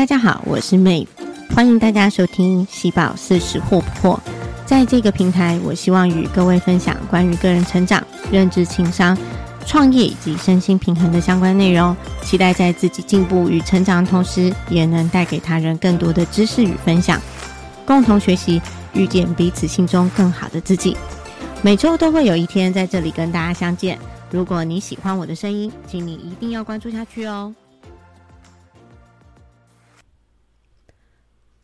大家好，我是妹，欢迎大家收听喜宝四十惑不惑。在这个平台，我希望与各位分享关于个人成长、认知、情商、创业以及身心平衡的相关内容。期待在自己进步与成长的同时，也能带给他人更多的知识与分享，共同学习，遇见彼此心中更好的自己。每周都会有一天在这里跟大家相见。如果你喜欢我的声音，请你一定要关注下去哦。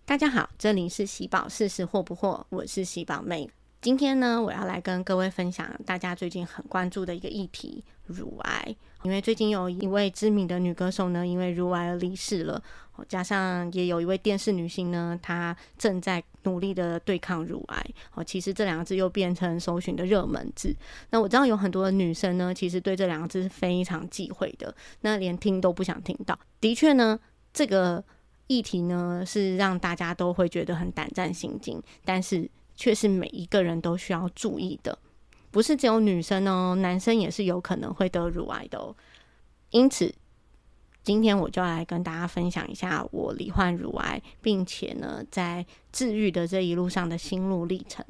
大家好，这里是喜宝试试货不惑，我是喜宝妹。今天呢，我要来跟各位分享大家最近很关注的一个议题——乳癌。因为最近有一位知名的女歌手呢，因为乳癌而离世了。加上也有一位电视女星呢，她正在努力的对抗乳癌。哦，其实这两个字又变成搜寻的热门字。那我知道有很多女生呢，其实对这两个字是非常忌讳的，那连听都不想听到。的确呢，这个。议题呢是让大家都会觉得很胆战心惊，但是却是每一个人都需要注意的，不是只有女生哦，男生也是有可能会得乳癌的哦。因此，今天我就来跟大家分享一下我罹患乳癌，并且呢在治愈的这一路上的心路历程。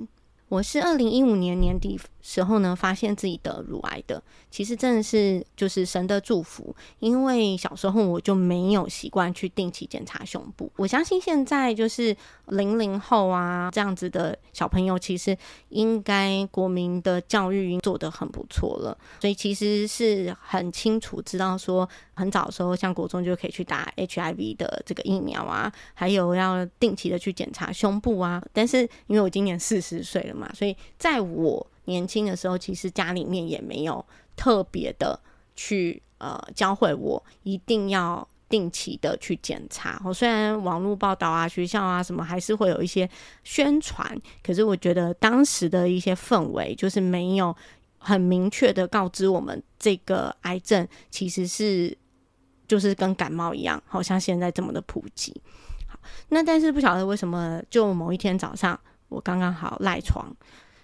我是二零一五年年底时候呢，发现自己得乳癌的。其实真的是就是神的祝福，因为小时候我就没有习惯去定期检查胸部。我相信现在就是零零后啊这样子的小朋友，其实应该国民的教育已经做得很不错了，所以其实是很清楚知道说，很早的时候像国中就可以去打 HIV 的这个疫苗啊，还有要定期的去检查胸部啊。但是因为我今年四十岁了。嘛，所以在我年轻的时候，其实家里面也没有特别的去呃教会我一定要定期的去检查。我虽然网络报道啊、学校啊什么还是会有一些宣传，可是我觉得当时的一些氛围就是没有很明确的告知我们，这个癌症其实是就是跟感冒一样，好像现在这么的普及。好，那但是不晓得为什么，就某一天早上。我刚刚好赖床，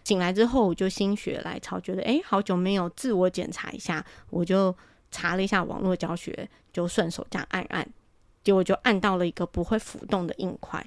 醒来之后我就心血来潮，觉得哎，好久没有自我检查一下，我就查了一下网络教学，就顺手这样按按，结果就按到了一个不会浮动的硬块。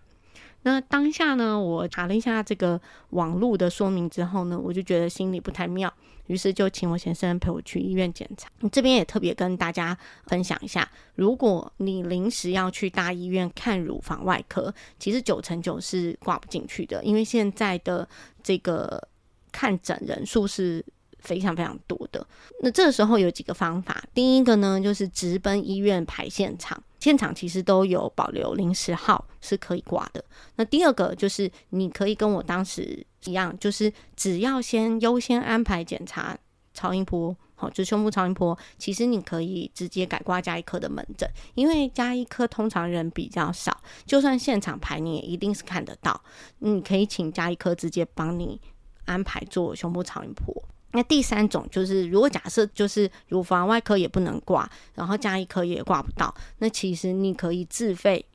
那当下呢，我查了一下这个网络的说明之后呢，我就觉得心里不太妙，于是就请我先生陪我去医院检查。这边也特别跟大家分享一下，如果你临时要去大医院看乳房外科，其实九成九是挂不进去的，因为现在的这个看诊人数是。非常非常多的，那这个时候有几个方法。第一个呢，就是直奔医院排现场，现场其实都有保留临时号是可以挂的。那第二个就是你可以跟我当时一样，就是只要先优先安排检查超音波，好，就胸部超音波，其实你可以直接改挂加医科的门诊，因为加医科通常人比较少，就算现场排你也一定是看得到。你可以请加医科直接帮你安排做胸部超音波。那第三种就是，如果假设就是乳房外科也不能挂，然后加一科也挂不到，那其实你可以自费，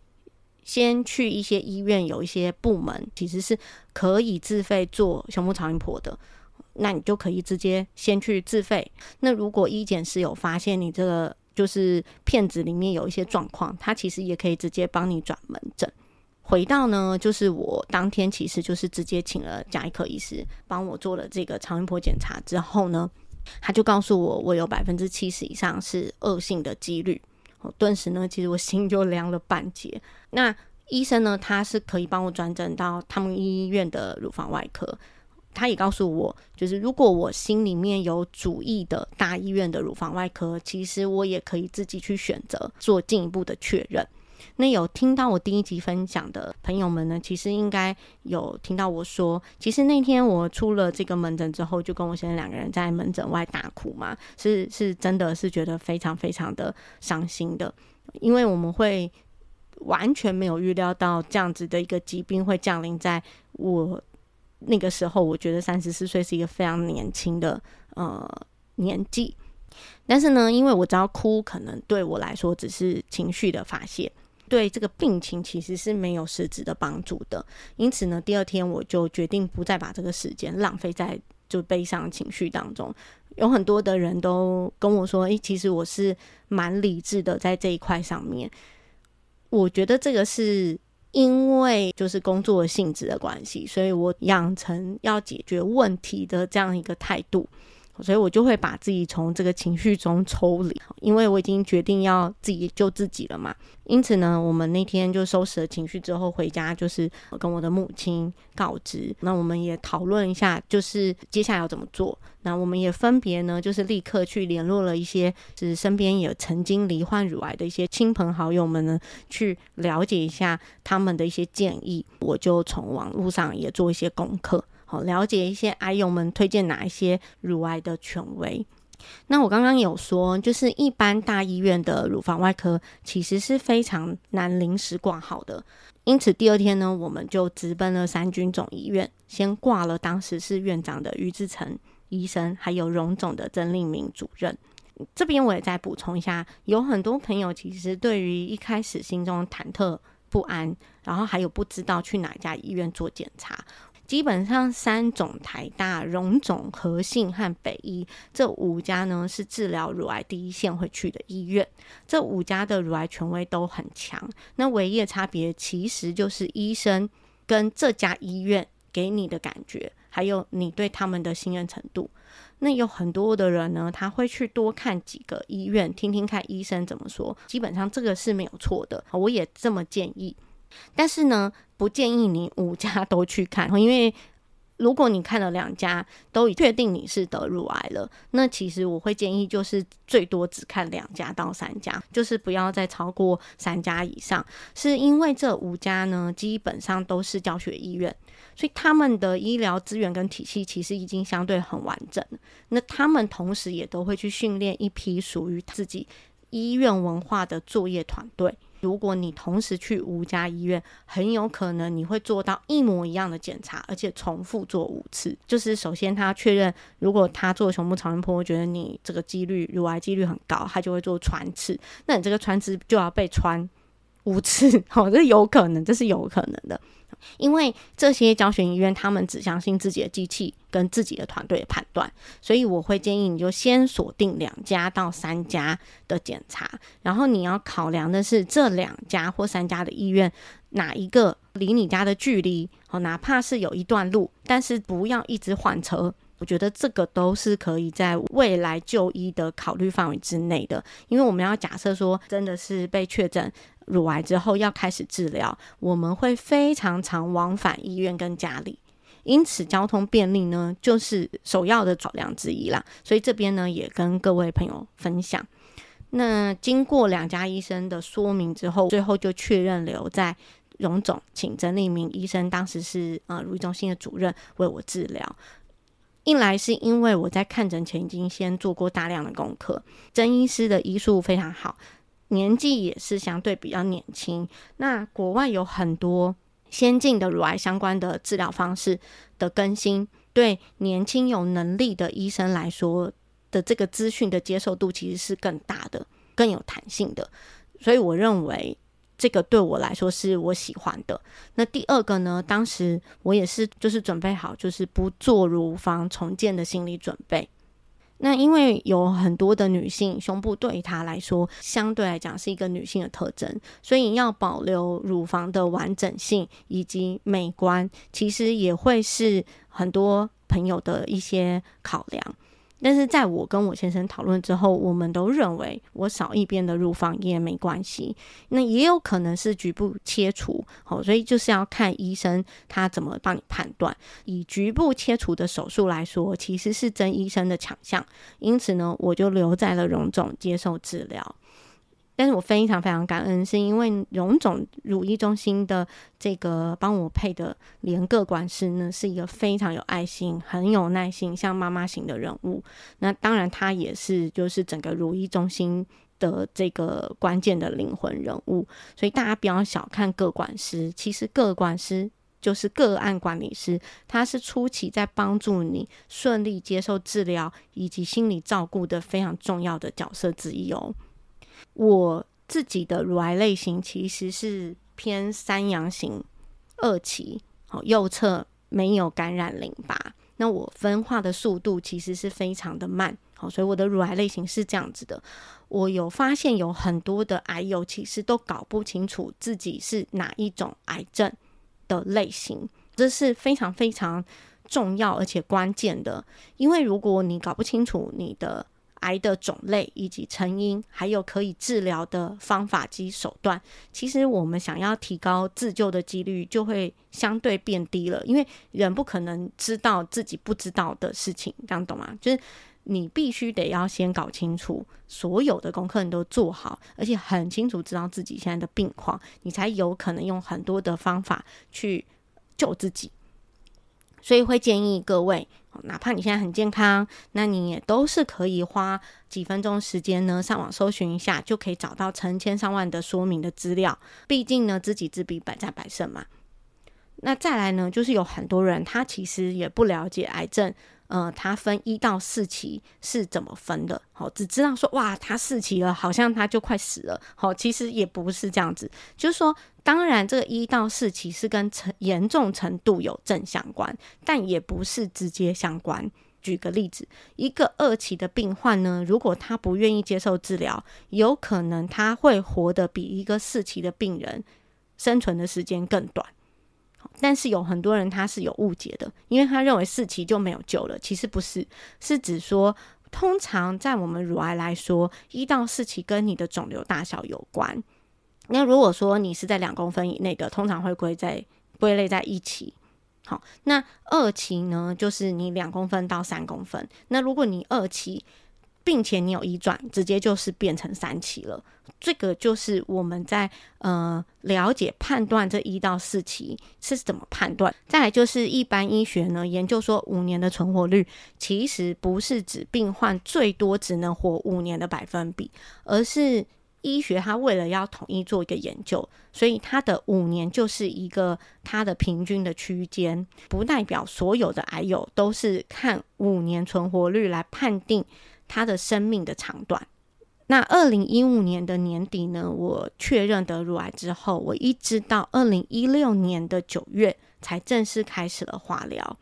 先去一些医院有一些部门其实是可以自费做胸部超音波的，那你就可以直接先去自费。那如果医检师有发现你这个就是片子里面有一些状况，他其实也可以直接帮你转门诊。回到呢，就是我当天其实就是直接请了加医科医师帮我做了这个超音波检查之后呢，他就告诉我我有百分之七十以上是恶性的几率，我顿时呢其实我心就凉了半截。那医生呢他是可以帮我转诊到他们医院的乳房外科，他也告诉我，就是如果我心里面有主意的大医院的乳房外科，其实我也可以自己去选择做进一步的确认。那有听到我第一集分享的朋友们呢，其实应该有听到我说，其实那天我出了这个门诊之后，就跟我先生两个人在门诊外大哭嘛，是是真的是觉得非常非常的伤心的，因为我们会完全没有预料到这样子的一个疾病会降临在我那个时候，我觉得三十四岁是一个非常年轻的呃年纪，但是呢，因为我知道哭可能对我来说只是情绪的发泄。对这个病情其实是没有实质的帮助的，因此呢，第二天我就决定不再把这个时间浪费在就悲伤情绪当中。有很多的人都跟我说：“诶，其实我是蛮理智的，在这一块上面，我觉得这个是因为就是工作性质的关系，所以我养成要解决问题的这样一个态度。所以我就会把自己从这个情绪中抽离，因为我已经决定要自己救自己了嘛。因此呢，我们那天就收拾了情绪之后回家，就是跟我的母亲告知。那我们也讨论一下，就是接下来要怎么做。那我们也分别呢，就是立刻去联络了一些就是身边也曾经罹患乳癌的一些亲朋好友们呢，去了解一下他们的一些建议。我就从网络上也做一些功课。好，了解一些癌友们推荐哪一些乳癌的权威。那我刚刚有说，就是一般大医院的乳房外科其实是非常难临时挂号的。因此第二天呢，我们就直奔了三军总医院，先挂了当时是院长的于志成医生，还有荣总的曾令明主任。这边我也再补充一下，有很多朋友其实对于一开始心中忐忑不安，然后还有不知道去哪家医院做检查。基本上，三种台大、荣总、和信和北医这五家呢，是治疗乳癌第一线会去的医院。这五家的乳癌权威都很强。那唯一的差别，其实就是医生跟这家医院给你的感觉，还有你对他们的信任程度。那有很多的人呢，他会去多看几个医院，听听看医生怎么说。基本上这个是没有错的，我也这么建议。但是呢，不建议你五家都去看，因为如果你看了两家都已确定你是得乳癌了，那其实我会建议就是最多只看两家到三家，就是不要再超过三家以上。是因为这五家呢，基本上都是教学医院，所以他们的医疗资源跟体系其实已经相对很完整。那他们同时也都会去训练一批属于自己医院文化的作业团队。如果你同时去五家医院，很有可能你会做到一模一样的检查，而且重复做五次。就是首先他确认，如果他做胸部超声波，觉得你这个几率乳癌几率很高，他就会做穿刺。那你这个穿刺就要被穿五次，好，这有可能，这是有可能的。因为这些教学医院，他们只相信自己的机器跟自己的团队的判断，所以我会建议你就先锁定两家到三家的检查，然后你要考量的是这两家或三家的医院哪一个离你家的距离，哦，哪怕是有一段路，但是不要一直换车。我觉得这个都是可以在未来就医的考虑范围之内的，因为我们要假设说真的是被确诊。乳癌之后要开始治疗，我们会非常常往返医院跟家里，因此交通便利呢就是首要的考量之一啦。所以这边呢也跟各位朋友分享。那经过两家医生的说明之后，最后就确认留在荣总，请曾立明医生，当时是呃乳癌中心的主任为我治疗。一来是因为我在看诊前已经先做过大量的功课，曾医师的医术非常好。年纪也是相对比较年轻，那国外有很多先进的乳癌相关的治疗方式的更新，对年轻有能力的医生来说的这个资讯的接受度其实是更大的、更有弹性的，所以我认为这个对我来说是我喜欢的。那第二个呢，当时我也是就是准备好就是不做乳房重建的心理准备。那因为有很多的女性胸部对于她来说相对来讲是一个女性的特征，所以要保留乳房的完整性以及美观，其实也会是很多朋友的一些考量。但是在我跟我先生讨论之后，我们都认为我少一边的乳房也没关系。那也有可能是局部切除，好，所以就是要看医生他怎么帮你判断。以局部切除的手术来说，其实是曾医生的强项，因此呢，我就留在了荣总接受治疗。但是我非常非常感恩，是因为荣总乳医中心的这个帮我配的连个管师呢，是一个非常有爱心、很有耐心、像妈妈型的人物。那当然，他也是就是整个乳医中心的这个关键的灵魂人物。所以大家不要小看个管师，其实个管师就是个案管理师，他是初期在帮助你顺利接受治疗以及心理照顾的非常重要的角色之一哦。我自己的乳癌类型其实是偏三阳型二期，好右侧没有感染淋巴，那我分化的速度其实是非常的慢，好，所以我的乳癌类型是这样子的。我有发现有很多的癌友其实都搞不清楚自己是哪一种癌症的类型，这是非常非常重要而且关键的。因为如果你搞不清楚你的癌的种类以及成因，还有可以治疗的方法及手段，其实我们想要提高自救的几率就会相对变低了。因为人不可能知道自己不知道的事情，这样懂吗？就是你必须得要先搞清楚所有的功课你都做好，而且很清楚知道自己现在的病况，你才有可能用很多的方法去救自己。所以会建议各位。哪怕你现在很健康，那你也都是可以花几分钟时间呢，上网搜寻一下，就可以找到成千上万的说明的资料。毕竟呢，知己知彼，百战百胜嘛。那再来呢，就是有很多人他其实也不了解癌症。呃，它分一到四期是怎么分的？好，只知道说哇，它四期了，好像它就快死了。好，其实也不是这样子，就是说，当然这个一到四期是跟程严重程度有正相关，但也不是直接相关。举个例子，一个二期的病患呢，如果他不愿意接受治疗，有可能他会活得比一个四期的病人生存的时间更短。但是有很多人他是有误解的，因为他认为四期就没有救了。其实不是，是指说，通常在我们乳癌来说，一到四期跟你的肿瘤大小有关。那如果说你是在两公分以内的，通常会归在归类在一期。好，那二期呢，就是你两公分到三公分。那如果你二期，并且你有移转，直接就是变成三期了。这个就是我们在呃了解判断这一到四期是怎么判断。再来就是一般医学呢研究说五年的存活率，其实不是指病患最多只能活五年的百分比，而是医学它为了要统一做一个研究，所以它的五年就是一个它的平均的区间，不代表所有的癌友都是看五年存活率来判定。他的生命的长短。那二零一五年的年底呢，我确认得乳癌之后，我一直到二零一六年的九月才正式开始了化疗。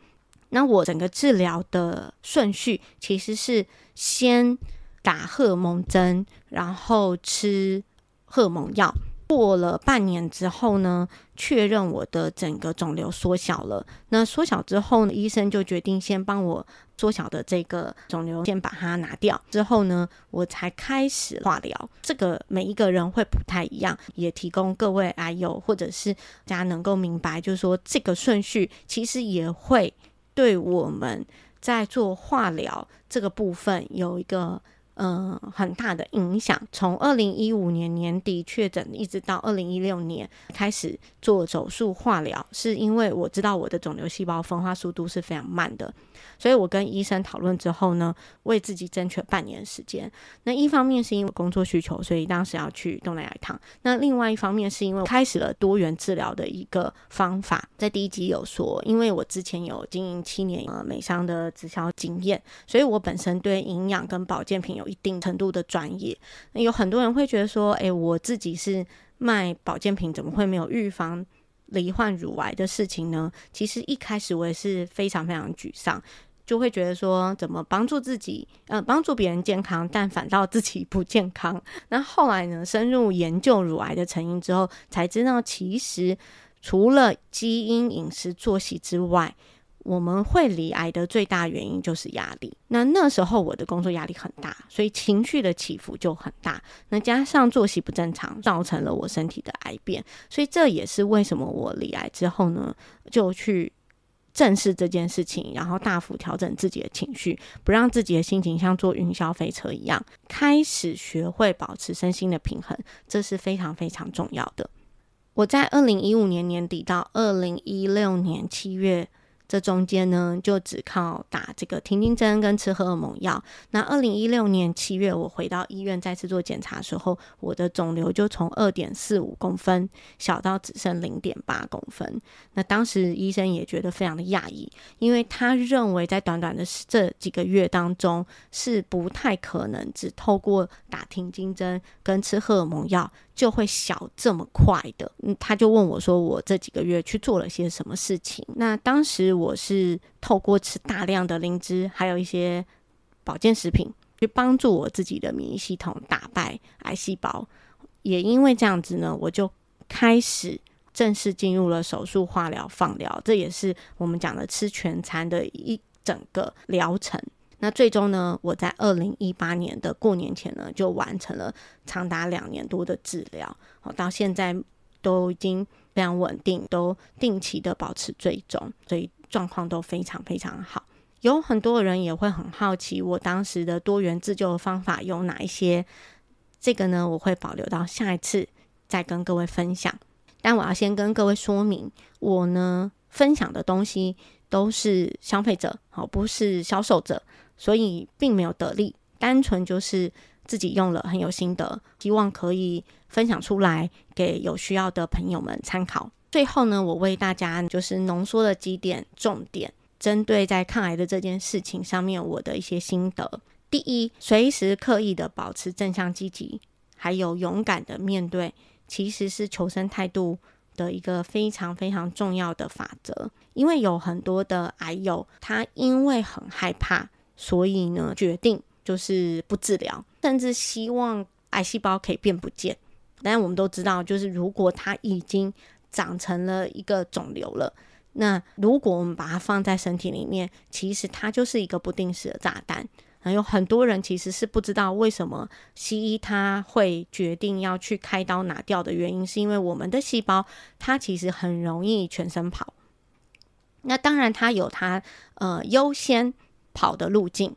那我整个治疗的顺序其实是先打荷蒙针，然后吃荷蒙药。过了半年之后呢，确认我的整个肿瘤缩小了。那缩小之后呢，医生就决定先帮我缩小的这个肿瘤先把它拿掉。之后呢，我才开始化疗。这个每一个人会不太一样，也提供各位癌友或者是大家能够明白，就是说这个顺序其实也会对我们在做化疗这个部分有一个。嗯，很大的影响。从二零一五年年底确诊，一直到二零一六年开始做手术化疗，是因为我知道我的肿瘤细胞分化速度是非常慢的，所以我跟医生讨论之后呢，为自己争取半年时间。那一方面是因为工作需求，所以当时要去东南亚一趟；那另外一方面是因为开始了多元治疗的一个方法。在第一集有说，因为我之前有经营七年呃美商的直销经验，所以我本身对营养跟保健品有。一定程度的专业，有很多人会觉得说：“诶，我自己是卖保健品，怎么会没有预防罹患乳癌的事情呢？”其实一开始我也是非常非常沮丧，就会觉得说：“怎么帮助自己，呃，帮助别人健康，但反倒自己不健康？”那后来呢，深入研究乳癌的成因之后，才知道其实除了基因、饮食、作息之外，我们会罹癌的最大原因就是压力。那那时候我的工作压力很大，所以情绪的起伏就很大。那加上作息不正常，造成了我身体的癌变。所以这也是为什么我罹癌之后呢，就去正视这件事情，然后大幅调整自己的情绪，不让自己的心情像坐云霄飞车一样，开始学会保持身心的平衡，这是非常非常重要的。我在二零一五年年底到二零一六年七月。这中间呢，就只靠打这个停经针跟吃荷尔蒙药。那二零一六年七月，我回到医院再次做检查的时候，我的肿瘤就从二点四五公分小到只剩零点八公分。那当时医生也觉得非常的讶异，因为他认为在短短的这几个月当中，是不太可能只透过打停经针跟吃荷尔蒙药。就会小这么快的，嗯，他就问我说：“我这几个月去做了些什么事情？”那当时我是透过吃大量的灵芝，还有一些保健食品，去帮助我自己的免疫系统打败癌细胞。也因为这样子呢，我就开始正式进入了手术、化疗、放疗，这也是我们讲的吃全餐的一整个疗程。那最终呢，我在二零一八年的过年前呢，就完成了长达两年多的治疗，好到现在都已经非常稳定，都定期的保持追踪，所以状况都非常非常好。有很多人也会很好奇，我当时的多元自救的方法有哪一些？这个呢，我会保留到下一次再跟各位分享。但我要先跟各位说明，我呢分享的东西都是消费者，好，不是销售者。所以并没有得利，单纯就是自己用了很有心得，希望可以分享出来给有需要的朋友们参考。最后呢，我为大家就是浓缩了几点重点，针对在抗癌的这件事情上面我的一些心得。第一，随时刻意的保持正向积极，还有勇敢的面对，其实是求生态度的一个非常非常重要的法则。因为有很多的癌友，他因为很害怕。所以呢，决定就是不治疗，甚至希望癌细胞可以变不见。但我们都知道，就是如果它已经长成了一个肿瘤了，那如果我们把它放在身体里面，其实它就是一个不定时的炸弹。还有很多人其实是不知道为什么西医他会决定要去开刀拿掉的原因，是因为我们的细胞它其实很容易全身跑。那当然，它有它呃优先。跑的路径，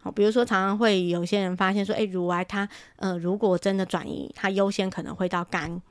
好，比如说常常会有些人发现说，哎，乳癌它，呃，如果真的转移，它优先可能会到肝，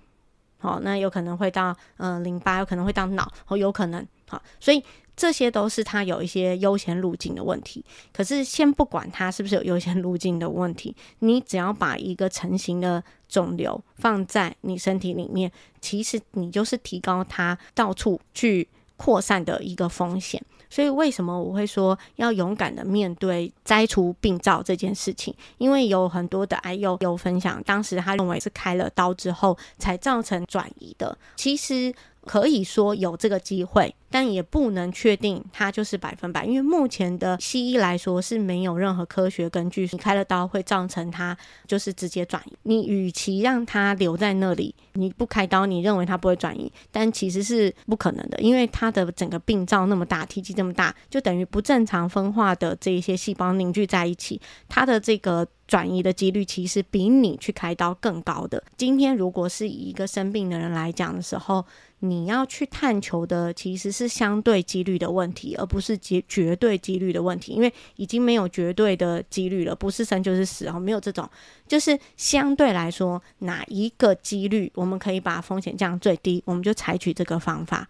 好，那有可能会到，呃，淋巴，有可能会到脑，哦，有可能，好，所以这些都是它有一些优先路径的问题。可是先不管它是不是有优先路径的问题，你只要把一个成型的肿瘤放在你身体里面，其实你就是提高它到处去扩散的一个风险。所以为什么我会说要勇敢的面对摘除病灶这件事情？因为有很多的癌友有分享，当时他认为是开了刀之后才造成转移的。其实。可以说有这个机会，但也不能确定它就是百分百，因为目前的西医来说是没有任何科学根据，你开了刀会造成它就是直接转移。你与其让它留在那里，你不开刀，你认为它不会转移，但其实是不可能的，因为它的整个病灶那么大，体积这么大，就等于不正常分化的这一些细胞凝聚在一起，它的这个。转移的几率其实比你去开刀更高的。今天如果是以一个生病的人来讲的时候，你要去探求的其实是相对几率的问题，而不是绝绝对几率的问题。因为已经没有绝对的几率了，不是生就是死哦，没有这种，就是相对来说哪一个几率我们可以把风险降最低，我们就采取这个方法。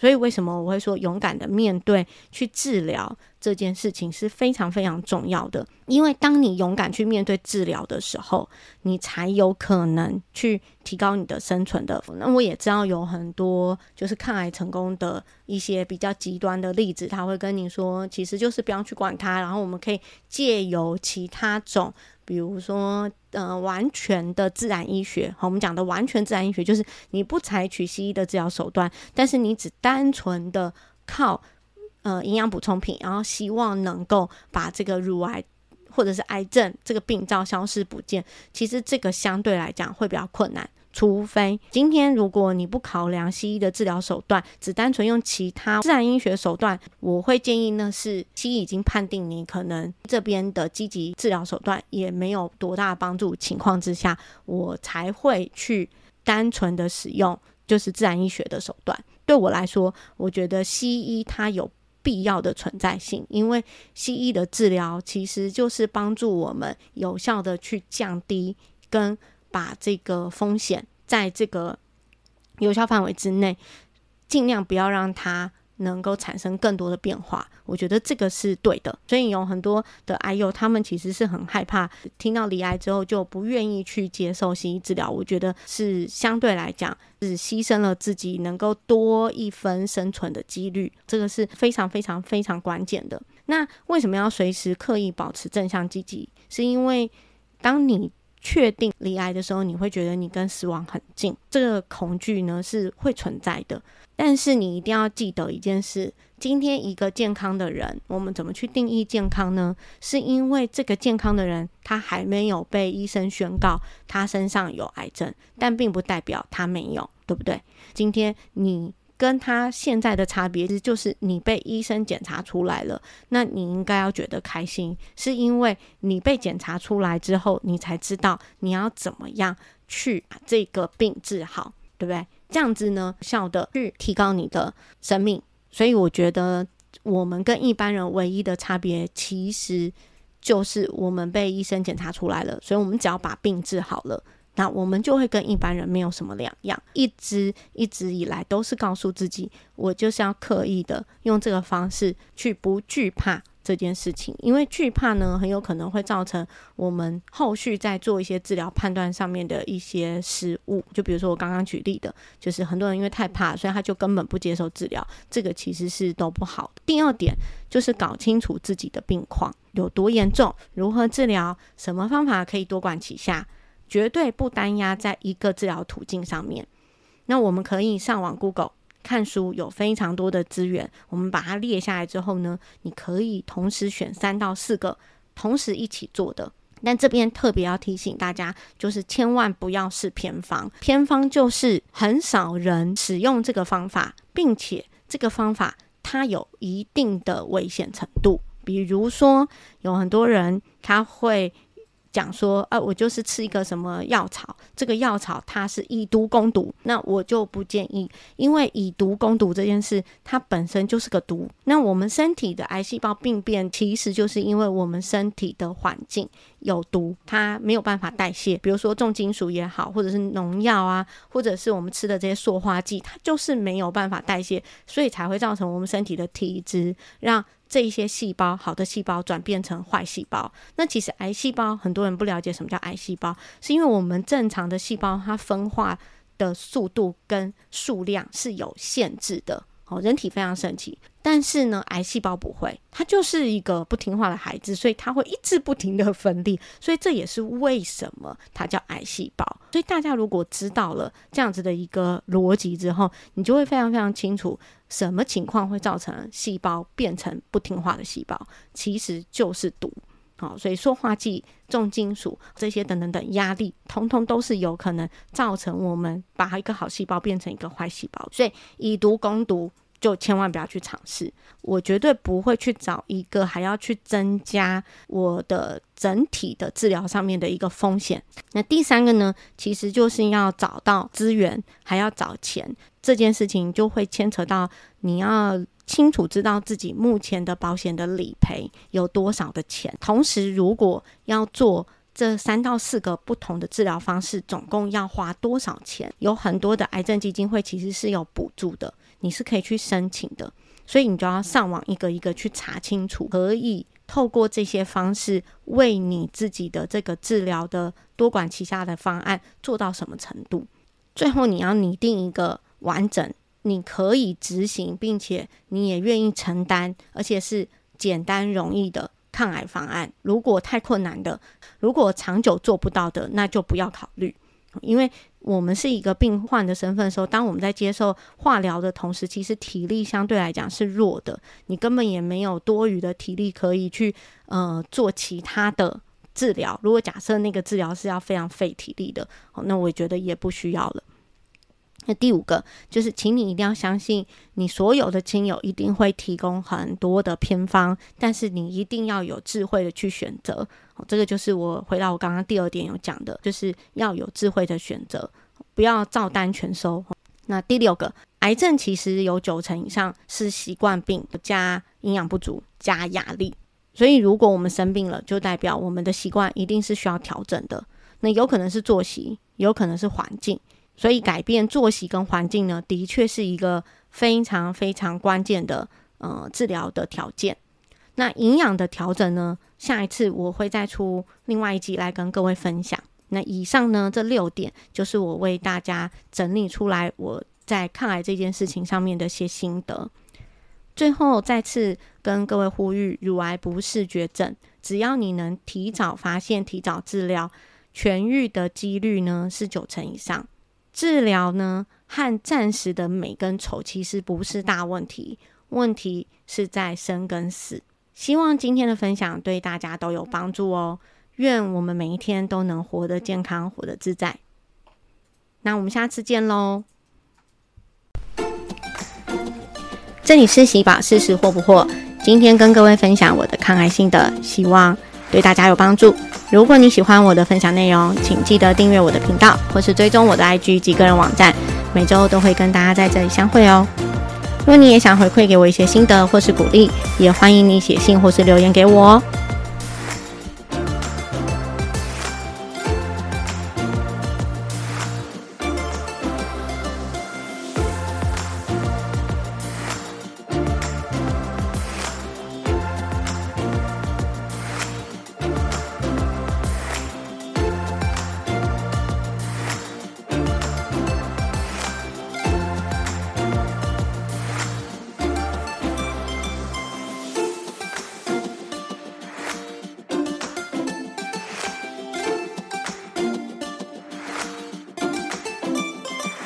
所以为什么我会说勇敢的面对去治疗这件事情是非常非常重要的？因为当你勇敢去面对治疗的时候，你才有可能去提高你的生存的。那我也知道有很多就是抗癌成功的一些比较极端的例子，他会跟你说，其实就是不要去管它，然后我们可以借由其他种。比如说，呃，完全的自然医学，好，我们讲的完全自然医学，就是你不采取西医的治疗手段，但是你只单纯的靠呃营养补充品，然后希望能够把这个乳癌或者是癌症这个病灶消失不见，其实这个相对来讲会比较困难。除非今天如果你不考量西医的治疗手段，只单纯用其他自然医学手段，我会建议呢是西医已经判定你可能这边的积极治疗手段也没有多大帮助情况之下，我才会去单纯的使用就是自然医学的手段。对我来说，我觉得西医它有必要的存在性，因为西医的治疗其实就是帮助我们有效的去降低跟。把这个风险在这个有效范围之内，尽量不要让它能够产生更多的变化。我觉得这个是对的。所以有很多的癌友，他们其实是很害怕听到离癌之后就不愿意去接受西医治疗。我觉得是相对来讲是牺牲了自己能够多一分生存的几率，这个是非常非常非常关键的。那为什么要随时刻意保持正向积极？是因为当你确定离癌的时候，你会觉得你跟死亡很近，这个恐惧呢是会存在的。但是你一定要记得一件事：今天一个健康的人，我们怎么去定义健康呢？是因为这个健康的人他还没有被医生宣告他身上有癌症，但并不代表他没有，对不对？今天你。跟他现在的差别，其实就是你被医生检查出来了，那你应该要觉得开心，是因为你被检查出来之后，你才知道你要怎么样去把这个病治好，对不对？这样子呢，效的去提高你的生命。所以我觉得我们跟一般人唯一的差别，其实就是我们被医生检查出来了，所以我们只要把病治好了。那我们就会跟一般人没有什么两样，一直一直以来都是告诉自己，我就是要刻意的用这个方式去不惧怕这件事情，因为惧怕呢，很有可能会造成我们后续在做一些治疗判断上面的一些失误。就比如说我刚刚举例的，就是很多人因为太怕，所以他就根本不接受治疗，这个其实是都不好。第二点就是搞清楚自己的病况有多严重，如何治疗，什么方法可以多管齐下。绝对不单压在一个治疗途径上面。那我们可以上网 Google 看书，有非常多的资源。我们把它列下来之后呢，你可以同时选三到四个，同时一起做的。但这边特别要提醒大家，就是千万不要是偏方。偏方就是很少人使用这个方法，并且这个方法它有一定的危险程度。比如说，有很多人他会。讲说，啊，我就是吃一个什么药草，这个药草它是以毒攻毒，那我就不建议，因为以毒攻毒这件事，它本身就是个毒。那我们身体的癌细胞病变，其实就是因为我们身体的环境有毒，它没有办法代谢。比如说重金属也好，或者是农药啊，或者是我们吃的这些塑化剂，它就是没有办法代谢，所以才会造成我们身体的体质让。这一些细胞，好的细胞转变成坏细胞。那其实癌细胞，很多人不了解什么叫癌细胞，是因为我们正常的细胞它分化的速度跟数量是有限制的。哦，人体非常神奇，但是呢，癌细胞不会，它就是一个不听话的孩子，所以它会一直不停的分裂，所以这也是为什么它叫癌细胞。所以大家如果知道了这样子的一个逻辑之后，你就会非常非常清楚，什么情况会造成细胞变成不听话的细胞，其实就是毒。好，所以塑化剂、重金属这些等等等压力，通通都是有可能造成我们把一个好细胞变成一个坏细胞。所以以毒攻毒，就千万不要去尝试。我绝对不会去找一个还要去增加我的整体的治疗上面的一个风险。那第三个呢，其实就是要找到资源，还要找钱。这件事情就会牵扯到你要。清楚知道自己目前的保险的理赔有多少的钱，同时如果要做这三到四个不同的治疗方式，总共要花多少钱？有很多的癌症基金会其实是有补助的，你是可以去申请的，所以你就要上网一个一个去查清楚，可以透过这些方式为你自己的这个治疗的多管齐下的方案做到什么程度？最后你要拟定一个完整。你可以执行，并且你也愿意承担，而且是简单容易的抗癌方案。如果太困难的，如果长久做不到的，那就不要考虑。因为我们是一个病患的身份的时候，当我们在接受化疗的同时，其实体力相对来讲是弱的，你根本也没有多余的体力可以去呃做其他的治疗。如果假设那个治疗是要非常费体力的，那我觉得也不需要了。那第五个就是，请你一定要相信，你所有的亲友一定会提供很多的偏方，但是你一定要有智慧的去选择。这个就是我回到我刚刚第二点有讲的，就是要有智慧的选择，不要照单全收。那第六个，癌症其实有九成以上是习惯病加营养不足加压力，所以如果我们生病了，就代表我们的习惯一定是需要调整的。那有可能是作息，有可能是环境。所以改变作息跟环境呢，的确是一个非常非常关键的呃治疗的条件。那营养的调整呢，下一次我会再出另外一集来跟各位分享。那以上呢这六点就是我为大家整理出来我在抗癌这件事情上面的一些心得。最后再次跟各位呼吁，乳癌不是绝症，只要你能提早发现、提早治疗。痊愈的几率呢是九成以上。治疗呢和暂时的美跟丑其实不是大问题，问题是在生跟死。希望今天的分享对大家都有帮助哦。愿我们每一天都能活得健康，活得自在。那我们下次见喽！这里是喜宝，试试惑不惑。今天跟各位分享我的抗癌心得，希望对大家有帮助。如果你喜欢我的分享内容，请记得订阅我的频道，或是追踪我的 IG 及个人网站，每周都会跟大家在这里相会哦。如果你也想回馈给我一些心得或是鼓励，也欢迎你写信或是留言给我哦。